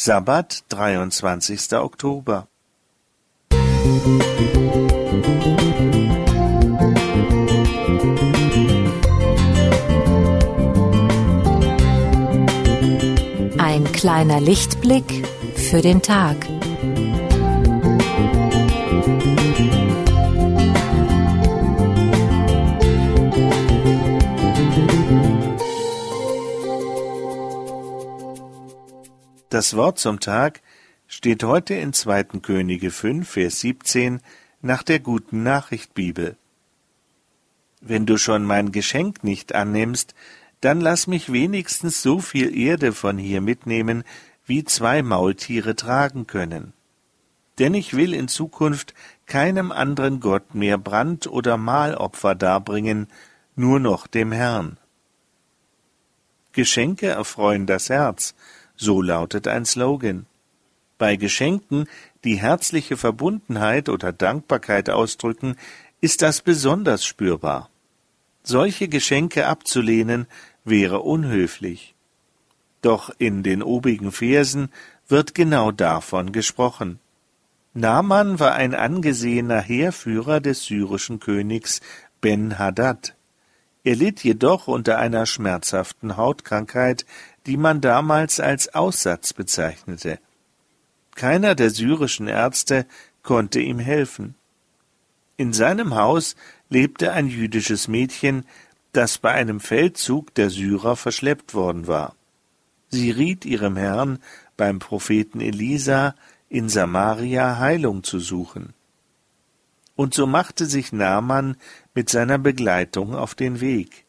Sabbat, 23. Oktober. Ein kleiner Lichtblick für den Tag. Das Wort zum Tag steht heute in 2. Könige 5, Vers 17 nach der guten Nachricht Bibel. Wenn du schon mein Geschenk nicht annimmst, dann lass mich wenigstens so viel Erde von hier mitnehmen, wie zwei Maultiere tragen können. Denn ich will in Zukunft keinem anderen Gott mehr Brand- oder Mahlopfer darbringen, nur noch dem Herrn. Geschenke erfreuen das Herz, so lautet ein Slogan. Bei Geschenken, die herzliche Verbundenheit oder Dankbarkeit ausdrücken, ist das besonders spürbar. Solche Geschenke abzulehnen wäre unhöflich. Doch in den obigen Versen wird genau davon gesprochen. Naaman war ein angesehener Heerführer des syrischen Königs Ben-Hadad. Er litt jedoch unter einer schmerzhaften Hautkrankheit, die man damals als Aussatz bezeichnete. Keiner der syrischen Ärzte konnte ihm helfen. In seinem Haus lebte ein jüdisches Mädchen, das bei einem Feldzug der Syrer verschleppt worden war. Sie riet ihrem Herrn, beim Propheten Elisa in Samaria Heilung zu suchen. Und so machte sich Naaman mit seiner Begleitung auf den Weg.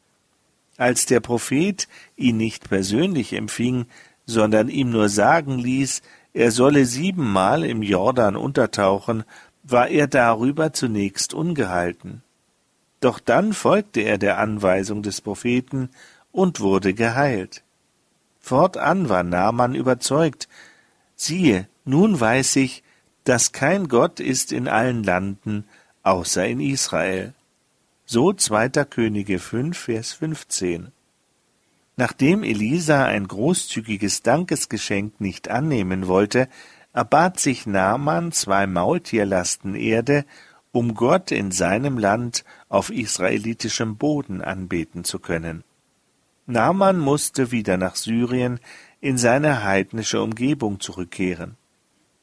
Als der Prophet ihn nicht persönlich empfing, sondern ihm nur sagen ließ, er solle siebenmal im Jordan untertauchen, war er darüber zunächst ungehalten. Doch dann folgte er der Anweisung des Propheten und wurde geheilt. Fortan war Naaman überzeugt, siehe, nun weiß ich, dass kein Gott ist in allen Landen, außer in Israel. So zweiter Könige 5, Vers 15. Nachdem Elisa ein großzügiges Dankesgeschenk nicht annehmen wollte, erbat sich Naaman zwei Maultierlasten Erde, um Gott in seinem Land auf israelitischem Boden anbeten zu können. Naaman musste wieder nach Syrien in seine heidnische Umgebung zurückkehren.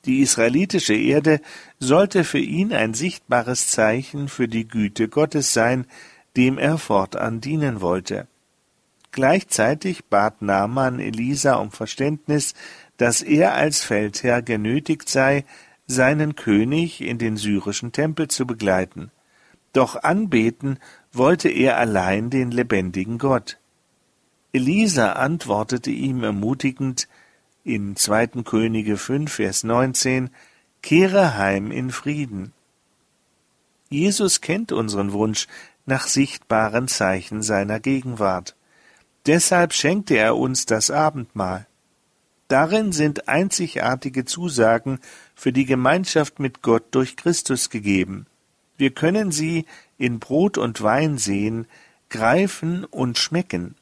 Die israelitische Erde sollte für ihn ein sichtbares Zeichen für die Güte Gottes sein, dem er fortan dienen wollte. Gleichzeitig bat Naaman Elisa um Verständnis, dass er als Feldherr genötigt sei, seinen König in den syrischen Tempel zu begleiten. Doch anbeten wollte er allein den lebendigen Gott. Elisa antwortete ihm ermutigend, in 2. Könige 5, Vers 19, Kehre heim in Frieden. Jesus kennt unseren Wunsch nach sichtbaren Zeichen seiner Gegenwart. Deshalb schenkte er uns das Abendmahl. Darin sind einzigartige Zusagen für die Gemeinschaft mit Gott durch Christus gegeben. Wir können sie in Brot und Wein sehen, greifen und schmecken.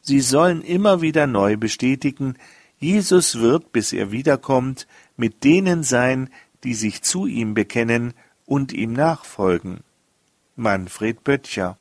Sie sollen immer wieder neu bestätigen, Jesus wird, bis er wiederkommt, mit denen sein, die sich zu ihm bekennen und ihm nachfolgen. Manfred Böttcher